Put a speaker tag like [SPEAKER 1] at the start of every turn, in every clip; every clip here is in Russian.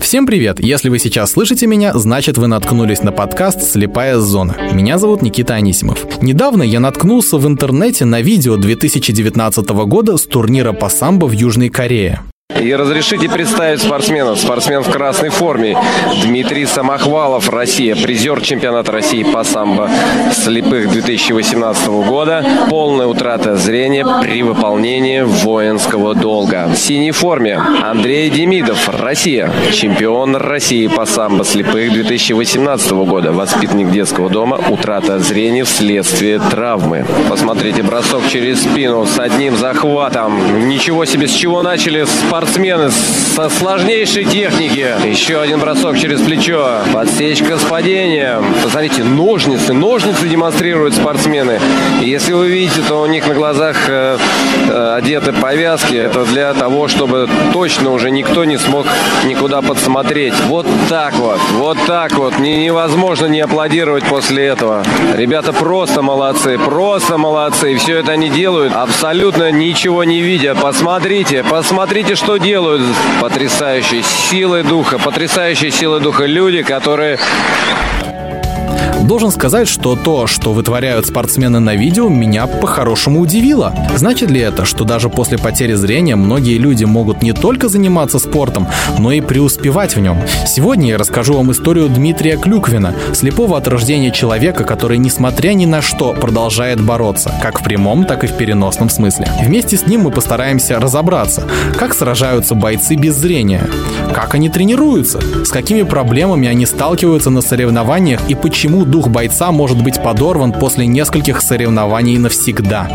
[SPEAKER 1] Всем привет! Если вы сейчас слышите меня, значит вы наткнулись на подкаст «Слепая зона». Меня зовут Никита Анисимов. Недавно я наткнулся в интернете на видео 2019 года с турнира по самбо в Южной Корее.
[SPEAKER 2] И разрешите представить спортсменов. Спортсмен в красной форме. Дмитрий Самохвалов, Россия. Призер чемпионата России по самбо слепых 2018 года. Полная утрата зрения при выполнении воинского долга. В синей форме Андрей Демидов, Россия. Чемпион России по самбо слепых 2018 года. Воспитанник детского дома. Утрата зрения вследствие травмы. Посмотрите, бросок через спину с одним захватом. Ничего себе, с чего начали спортсмены спортсмены со сложнейшей техники. Еще один бросок через плечо. Подсечка с падением. Посмотрите, ножницы. Ножницы демонстрируют спортсмены. Если вы видите, то у них на глазах э, э, одеты повязки. Это для того, чтобы точно уже никто не смог никуда подсмотреть. Вот так вот. Вот так вот. Не, невозможно не аплодировать после этого. Ребята просто молодцы. Просто молодцы. И все это они делают абсолютно ничего не видя. Посмотрите. Посмотрите, что делают потрясающие силы духа, потрясающие силы духа люди, которые
[SPEAKER 1] Должен сказать, что то, что вытворяют спортсмены на видео, меня по-хорошему удивило. Значит ли это, что даже после потери зрения многие люди могут не только заниматься спортом, но и преуспевать в нем? Сегодня я расскажу вам историю Дмитрия Клюквина, слепого от рождения человека, который, несмотря ни на что, продолжает бороться, как в прямом, так и в переносном смысле. Вместе с ним мы постараемся разобраться, как сражаются бойцы без зрения, как они тренируются, с какими проблемами они сталкиваются на соревнованиях и почему дух бойца может быть подорван после нескольких соревнований навсегда?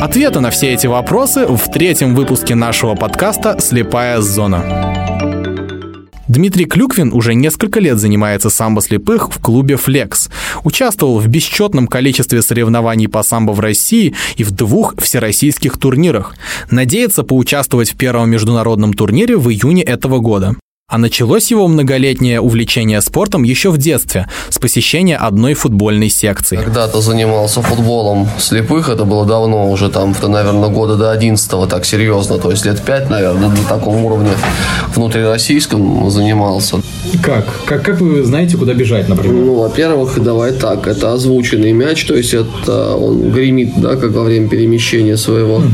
[SPEAKER 1] Ответы на все эти вопросы в третьем выпуске нашего подкаста «Слепая зона». Дмитрий Клюквин уже несколько лет занимается самбо слепых в клубе «Флекс». Участвовал в бесчетном количестве соревнований по самбо в России и в двух всероссийских турнирах. Надеется поучаствовать в первом международном турнире в июне этого года. А началось его многолетнее увлечение спортом еще в детстве, с посещения одной футбольной секции.
[SPEAKER 3] Когда-то занимался футболом слепых, это было давно, уже там, наверное, года до 11 так серьезно, то есть лет 5, наверное, на таком уровне внутрироссийском занимался.
[SPEAKER 1] Как? как? Как вы знаете, куда бежать, например?
[SPEAKER 3] Ну, во-первых, давай так, это озвученный мяч, то есть это он гремит, да, как во время перемещения своего. Угу.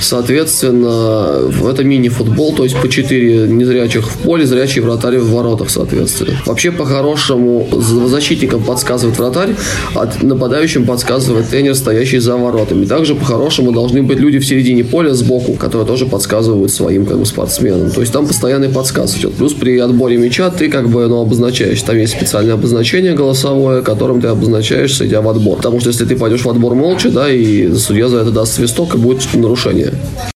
[SPEAKER 3] Соответственно, это мини-футбол, то есть по 4 незрячих в поле, зрячий вратарь в воротах, соответственно. Вообще, по-хорошему, защитникам подсказывает вратарь, а нападающим подсказывает тренер, стоящий за воротами. Также, по-хорошему, должны быть люди в середине поля сбоку, которые тоже подсказывают своим как бы, спортсменам. То есть там постоянный подсказ идет. Плюс при отборе мяча ты как бы ну, обозначаешь. Там есть специальное обозначение голосовое, которым ты обозначаешься, идя в отбор. Потому что если ты пойдешь в отбор молча, да, и судья за это даст свисток, и будет нарушение.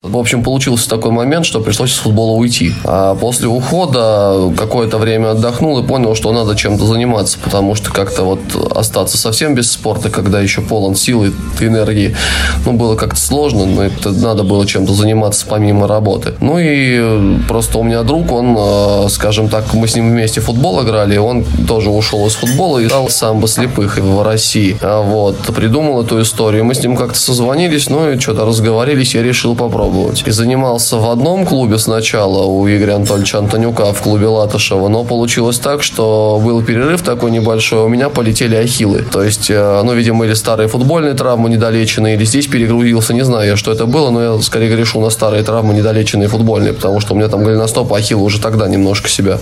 [SPEAKER 3] В общем, получился такой момент, что пришлось из футбола уйти. А после ухода какое-то время отдохнул и понял, что надо чем-то заниматься, потому что как-то вот остаться совсем без спорта, когда еще полон силы и энергии, ну, было как-то сложно, но это надо было чем-то заниматься помимо работы. Ну и просто у меня друг, он, э, скажем так, мы с ним вместе футбол играли, он тоже ушел из футбола и играл самбо слепых в России. А вот, придумал эту историю. Мы с ним как-то созвонились, ну и что-то разговорились, я решил попробовать. И занимался в одном клубе сначала у Игоря Анатольевича Антонюка в клубе Латышева, но получилось так, что был перерыв такой небольшой, у меня полетели ахиллы. То есть, э, ну, видимо, или старые футбольные травмы недолеченные, или здесь перегрузился, не знаю я, что это было, но я скорее грешу на старые травмы недолеченные футбольные, потому что у меня там голеностоп, ахиллы уже тогда немножко себя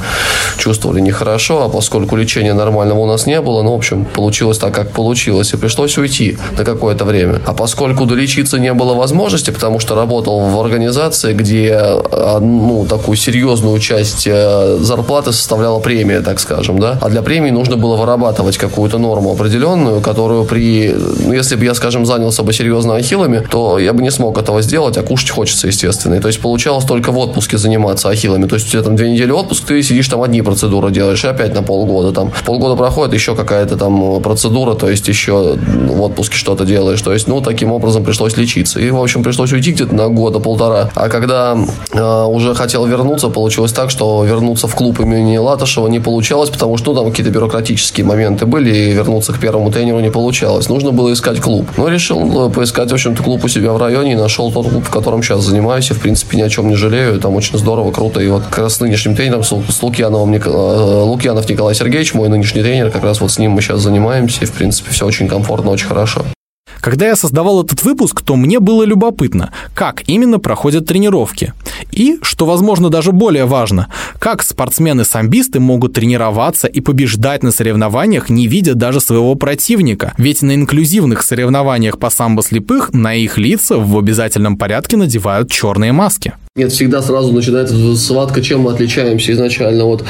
[SPEAKER 3] чувствовали нехорошо, а поскольку лечения нормального у нас не было, ну, в общем, получилось так, как получилось, и пришлось уйти на какое-то время. А поскольку долечиться не было возможности, потому что работал в организации, где, э, ну, такую серьезную часть э, зарплаты составляла премия, так скажем, да. А для премии нужно было вырабатывать какую-то норму определенную, которую при... Ну, если бы я, скажем, занялся бы серьезно ахиллами, то я бы не смог этого сделать, а кушать хочется, естественно. И, то есть получалось только в отпуске заниматься ахиллами. То есть у тебя там две недели отпуск, ты сидишь там одни процедуры делаешь, и опять на полгода там. Полгода проходит, еще какая-то там процедура, то есть еще в отпуске что-то делаешь. То есть, ну, таким образом пришлось лечиться. И, в общем, пришлось уйти где-то на год года-полтора. А когда э, уже хотел вернуться, получилось так, что вернуться в клуб имени Латышева не получалось, потому что ну, там какие-то бюрократические моменты были, и вернуться к первому тренеру не получалось. Нужно было искать клуб. Ну, решил э, поискать, в общем-то, клуб у себя в районе, и нашел тот клуб, в котором сейчас занимаюсь, и, в принципе, ни о чем не жалею. Там очень здорово, круто. И вот как раз с нынешним тренером, с Лукьяновым, э, Лукьянов Николай Сергеевич, мой нынешний тренер, как раз вот с ним мы сейчас занимаемся, и, в принципе, все очень комфортно, очень хорошо.
[SPEAKER 1] Когда я создавал этот выпуск, то мне было любопытно, как именно проходят тренировки. И, что возможно даже более важно, как спортсмены-самбисты могут тренироваться и побеждать на соревнованиях, не видя даже своего противника. Ведь на инклюзивных соревнованиях по самбо слепых на их лица в обязательном порядке надевают черные маски.
[SPEAKER 3] Нет, всегда сразу начинается схватка, чем мы отличаемся изначально от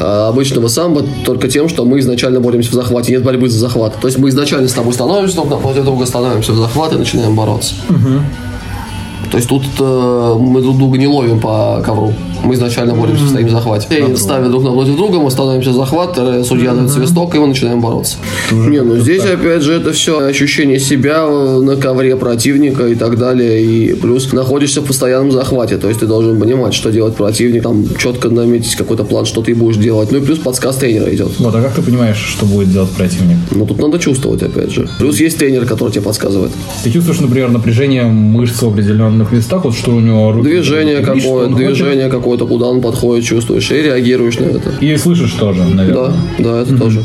[SPEAKER 3] э, обычного самбо, только тем, что мы изначально боремся в захвате, нет борьбы за захват. То есть мы изначально с тобой становимся друг напротив друга, становимся в захват и начинаем бороться. Угу. То есть тут э, мы друг друга не ловим по ковру. Мы изначально боремся, стоим в захвате. И ставя друг напротив друга, мы становимся в захват, э, судья дает свисток, и мы начинаем бороться. Не, ну здесь опять же это все ощущение себя на ковре противника и так далее. И плюс находишься в постоянном захвате. То есть ты должен понимать, что делать противник, там четко наметить какой-то план, что ты будешь делать. Ну и плюс подсказ тренера идет.
[SPEAKER 4] Вот, а как ты понимаешь, что будет делать противник?
[SPEAKER 3] Ну тут надо чувствовать, опять же. Плюс есть тренер, который тебе подсказывает.
[SPEAKER 4] Ты чувствуешь, например, напряжение мышц в определенных местах, вот что у него
[SPEAKER 3] руки... Движение какое, движение какое-то, куда он подходит, чувствуешь и реагируешь на это.
[SPEAKER 4] И слышишь тоже, наверное.
[SPEAKER 3] Да, да, это mm-hmm. тоже.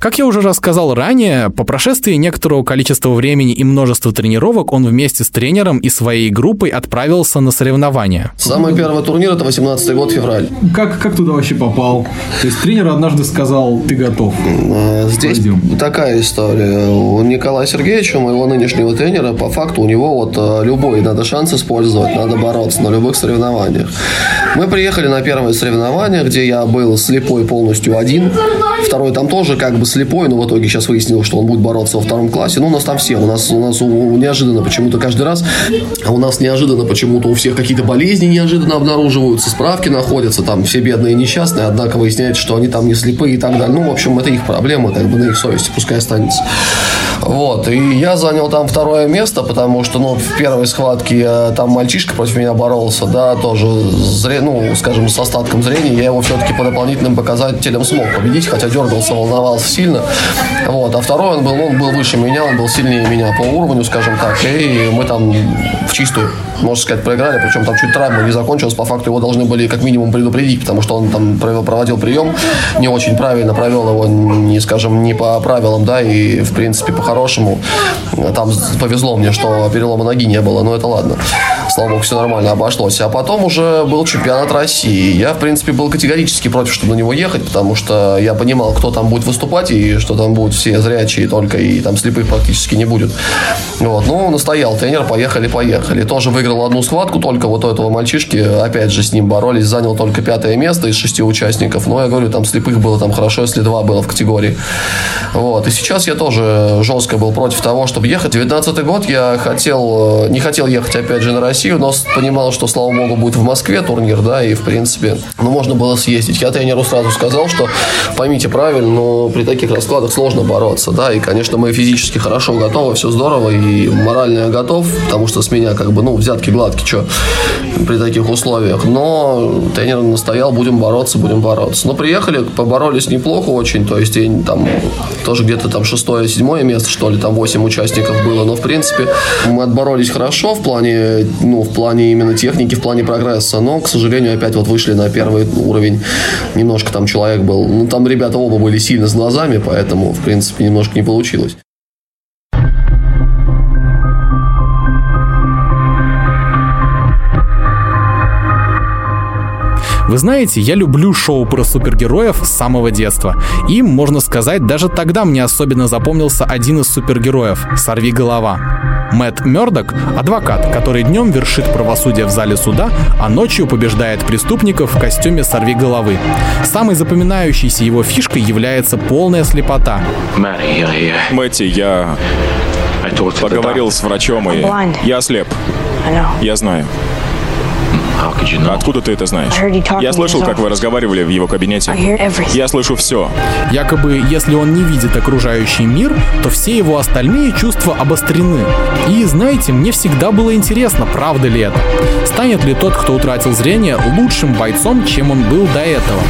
[SPEAKER 1] Как я уже рассказал ранее, по прошествии некоторого количества времени и множества тренировок он вместе с тренером и своей группой отправился на соревнования.
[SPEAKER 3] Самый первый турнир это 18 год, февраль.
[SPEAKER 4] Как, как туда вообще попал? То есть тренер однажды сказал, ты готов.
[SPEAKER 3] Э, здесь Пойдем. такая история. У Николая Сергеевича, моего нынешнего тренера, по факту у него вот э, любой надо шанс использовать, надо бороться на любых соревнованиях. Мы приехали на первое соревнование, где я был слепой полностью один. Второй там тоже как бы слепой, но в итоге сейчас выяснилось, что он будет бороться во втором классе. Ну, у нас там все. У нас, у нас у, неожиданно почему-то каждый раз, а у нас неожиданно почему-то у всех какие-то болезни неожиданно обнаруживаются, справки находятся, там все бедные и несчастные, однако выясняется, что они там не слепые и так далее. Ну, в общем, это их проблема, как бы на их совести, пускай останется. Вот, и я занял там второе место, потому что, ну, в первой схватке там мальчишка против меня боролся, да, тоже, зре, ну, скажем, с остатком зрения, я его все-таки по дополнительным показателям смог победить, хотя дергался, волновался сильно. Вот, а второй он был, он был выше меня, он был сильнее меня по уровню, скажем так, и мы там в чистую, можно сказать, проиграли, причем там чуть травма не закончилась, по факту его должны были как минимум предупредить, потому что он там проводил прием, не очень правильно провел его, не, скажем, не по правилам, да, и, в принципе, по по-хорошему. Там повезло мне, что перелома ноги не было, но это ладно. Слава богу, все нормально обошлось. А потом уже был чемпионат России. Я, в принципе, был категорически против, чтобы на него ехать, потому что я понимал, кто там будет выступать, и что там будут все зрячие только, и там слепых практически не будет. Вот. Ну, настоял тренер, поехали, поехали. Тоже выиграл одну схватку, только вот у этого мальчишки, опять же, с ним боролись, занял только пятое место из шести участников. Но я говорю, там слепых было там хорошо, если два было в категории. Вот. И сейчас я тоже жестко был против того, чтобы ехать. 19 год я хотел, э, не хотел ехать опять же на Россию, но понимал, что, слава богу, будет в Москве турнир, да, и в принципе, ну, можно было съездить. Я тренеру сразу сказал, что поймите правильно, но при таких раскладах сложно бороться, да, и, конечно, мы физически хорошо готовы, все здорово, и морально я готов, потому что с меня как бы, ну, взятки гладкие, что при таких условиях, но тренер настоял, будем бороться, будем бороться. Но приехали, поборолись неплохо очень, то есть там тоже где-то там шестое, седьмое место, что ли, там 8 участников было, но, в принципе, мы отборолись хорошо в плане, ну, в плане именно техники, в плане прогресса, но, к сожалению, опять вот вышли на первый уровень, немножко там человек был, ну, там ребята оба были сильно с глазами, поэтому, в принципе, немножко не получилось.
[SPEAKER 1] Вы знаете, я люблю шоу про супергероев с самого детства. И, можно сказать, даже тогда мне особенно запомнился один из супергероев — «Сорви голова». Мэтт Мёрдок — адвокат, который днем вершит правосудие в зале суда, а ночью побеждает преступников в костюме «Сорви головы». Самой запоминающейся его фишкой является полная слепота.
[SPEAKER 5] Мэтти, я поговорил с врачом, и я слеп. Я знаю. Откуда ты это знаешь? Я слышал, как вы разговаривали в его кабинете. Я слышу все.
[SPEAKER 1] Якобы, если он не видит окружающий мир, то все его остальные чувства обострены. И знаете, мне всегда было интересно, правда ли это. Станет ли тот, кто утратил зрение, лучшим бойцом, чем он был до этого?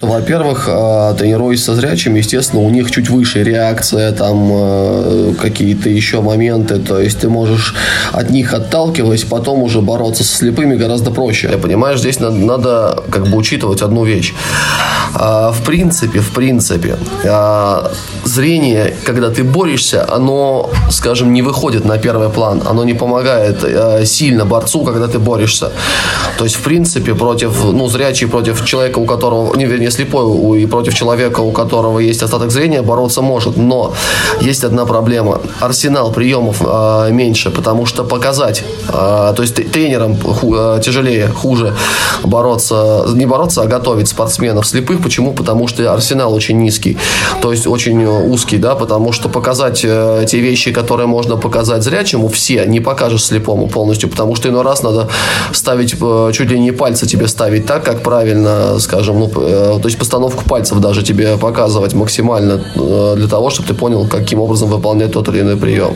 [SPEAKER 3] Во-первых, а, тренируясь со зрячими, естественно, у них чуть выше реакция, там э, какие-то еще моменты, то есть ты можешь от них отталкиваясь, потом уже бороться со слепыми гораздо проще. Понимаешь, здесь надо, надо как бы учитывать одну вещь. А, в принципе, в принципе, а, зрение, когда ты борешься, оно, скажем, не выходит на первый план, оно не помогает сильно борцу, когда ты борешься. То есть, в принципе, против, ну, зрячий против человека, у которого, не вернее, слепой и против человека, у которого есть остаток зрения, бороться может. Но есть одна проблема. Арсенал приемов э, меньше, потому что показать, э, то есть тренерам ху, э, тяжелее, хуже бороться, не бороться, а готовить спортсменов слепых. Почему? Потому что арсенал очень низкий, то есть очень узкий, да, потому что показать э, те вещи, которые можно показать зрячему, все не покажешь слепому полностью, потому что иной раз надо ставить, э, чуть ли не пальцы тебе ставить так, как правильно, скажем, ну, э, то есть постановку пальцев даже тебе показывать максимально э, для того, чтобы ты понял, каким образом выполнять тот или иной прием.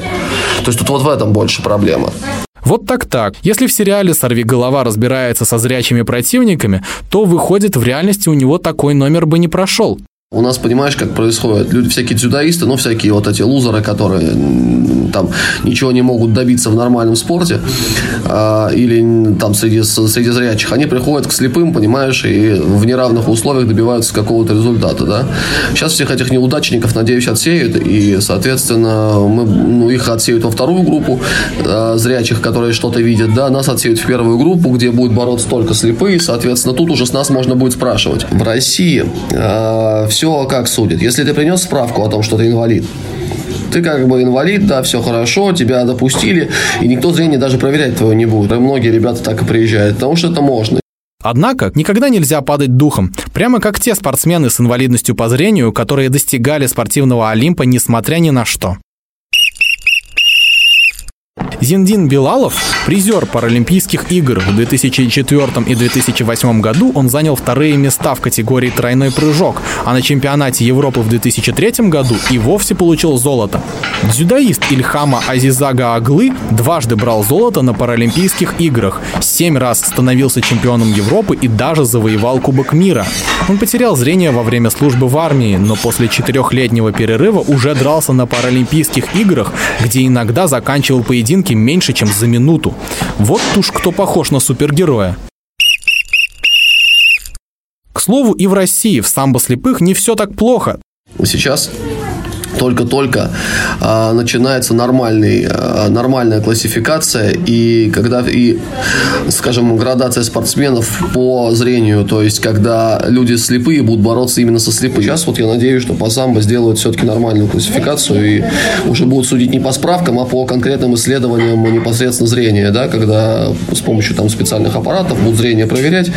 [SPEAKER 3] То есть тут вот в этом больше проблема.
[SPEAKER 1] Вот так-так. Если в сериале «Сорви голова» разбирается со зрячими противниками, то выходит, в реальности у него такой номер бы не прошел.
[SPEAKER 3] У нас, понимаешь, как происходит? Люди, всякие дзюдоисты, ну, всякие вот эти лузеры, которые там ничего не могут добиться в нормальном спорте, э, или там среди, среди зрячих, они приходят к слепым, понимаешь, и в неравных условиях добиваются какого-то результата, да. Сейчас всех этих неудачников, надеюсь, отсеют, и, соответственно, мы, ну, их отсеют во вторую группу э, зрячих, которые что-то видят, да, нас отсеют в первую группу, где будут бороться только слепые, соответственно, тут уже с нас можно будет спрашивать. В России э, все все как судят. Если ты принес справку о том, что ты инвалид, ты как бы инвалид, да, все хорошо, тебя допустили, и никто зрение даже проверять твое не будет. Многие ребята так и приезжают, потому что это можно.
[SPEAKER 1] Однако никогда нельзя падать духом, прямо как те спортсмены с инвалидностью по зрению, которые достигали спортивного Олимпа несмотря ни на что. Зиндин Билалов, призер Паралимпийских игр в 2004 и 2008 году, он занял вторые места в категории «Тройной прыжок», а на чемпионате Европы в 2003 году и вовсе получил золото. Дзюдоист Ильхама Азизага Аглы дважды брал золото на Паралимпийских играх, семь раз становился чемпионом Европы и даже завоевал Кубок мира. Он потерял зрение во время службы в армии, но после четырехлетнего перерыва уже дрался на Паралимпийских играх, где иногда заканчивал поединки меньше, чем за минуту. Вот уж кто похож на супергероя. К слову, и в России в самбо слепых не все так плохо.
[SPEAKER 3] Сейчас только-только э, начинается нормальный, э, нормальная классификация и когда и, скажем, градация спортсменов по зрению, то есть когда люди слепые будут бороться именно со слепыми. Сейчас вот я надеюсь, что по самбо сделают все-таки нормальную классификацию и уже будут судить не по справкам, а по конкретным исследованиям непосредственно зрения, да, когда с помощью там специальных аппаратов будут зрение проверять,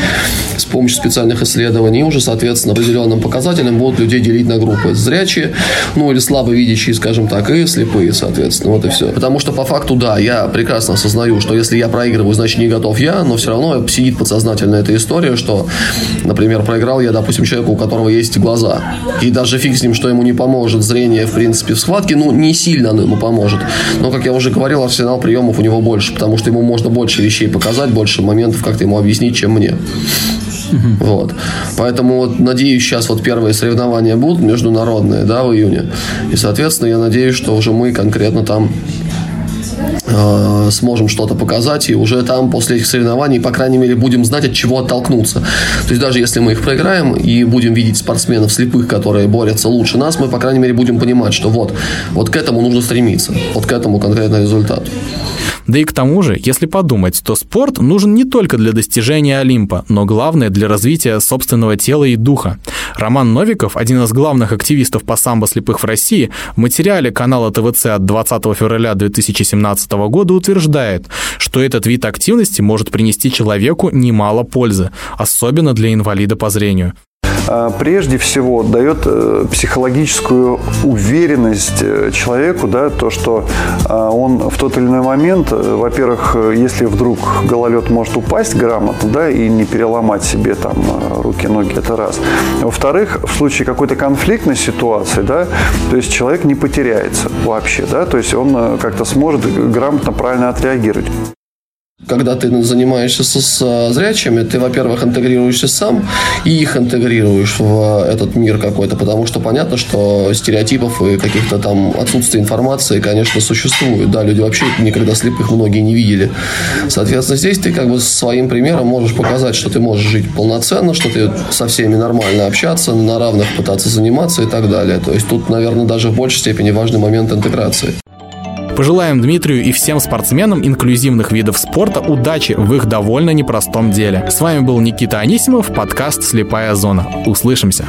[SPEAKER 3] с помощью специальных исследований уже, соответственно, определенным показателям будут людей делить на группы. Зрячие, ну или слабовидящие, скажем так, и слепые, соответственно, вот и все. Потому что по факту, да, я прекрасно осознаю, что если я проигрываю, значит не готов я, но все равно сидит подсознательно эта история, что, например, проиграл я, допустим, человеку, у которого есть глаза, и даже фиг с ним, что ему не поможет зрение, в принципе, в схватке, ну, не сильно оно ему поможет. Но, как я уже говорил, арсенал приемов у него больше, потому что ему можно больше вещей показать, больше моментов как-то ему объяснить, чем мне. Вот. Поэтому вот, надеюсь, сейчас вот первые соревнования будут международные, да, в июне. И, соответственно, я надеюсь, что уже мы конкретно там э, сможем что-то показать, и уже там после этих соревнований, по крайней мере, будем знать, от чего оттолкнуться. То есть даже если мы их проиграем и будем видеть спортсменов слепых, которые борются лучше нас, мы, по крайней мере, будем понимать, что вот, вот к этому нужно стремиться, вот к этому конкретно результату.
[SPEAKER 1] Да и к тому же, если подумать, то спорт нужен не только для достижения Олимпа, но главное для развития собственного тела и духа. Роман Новиков, один из главных активистов по самбо слепых в России, в материале канала ТВЦ от 20 февраля 2017 года утверждает, что этот вид активности может принести человеку немало пользы, особенно для инвалида по зрению.
[SPEAKER 6] Э, прежде всего дает э, психологическую уверенность человеку, да, то, что он в тот или иной момент, во-первых, если вдруг гололед может упасть грамотно, да, и не переломать себе там руки, ноги, это раз. Во-вторых, в случае какой-то конфликтной ситуации, да, то есть человек не потеряется вообще, да, то есть он как-то сможет грамотно, правильно отреагировать.
[SPEAKER 3] Когда ты занимаешься с, с зрячими, ты, во-первых, интегрируешься сам и их интегрируешь в этот мир какой-то, потому что понятно, что стереотипов и каких-то там отсутствия информации, конечно, существует. Да, люди вообще никогда слепых многие не видели. Соответственно, здесь ты как бы своим примером можешь показать, что ты можешь жить полноценно, что ты со всеми нормально общаться, на равных пытаться заниматься и так далее. То есть тут, наверное, даже в большей степени важный момент интеграции.
[SPEAKER 1] Пожелаем Дмитрию и всем спортсменам инклюзивных видов спорта удачи в их довольно непростом деле. С вами был Никита Анисимов, подкаст «Слепая зона». Услышимся!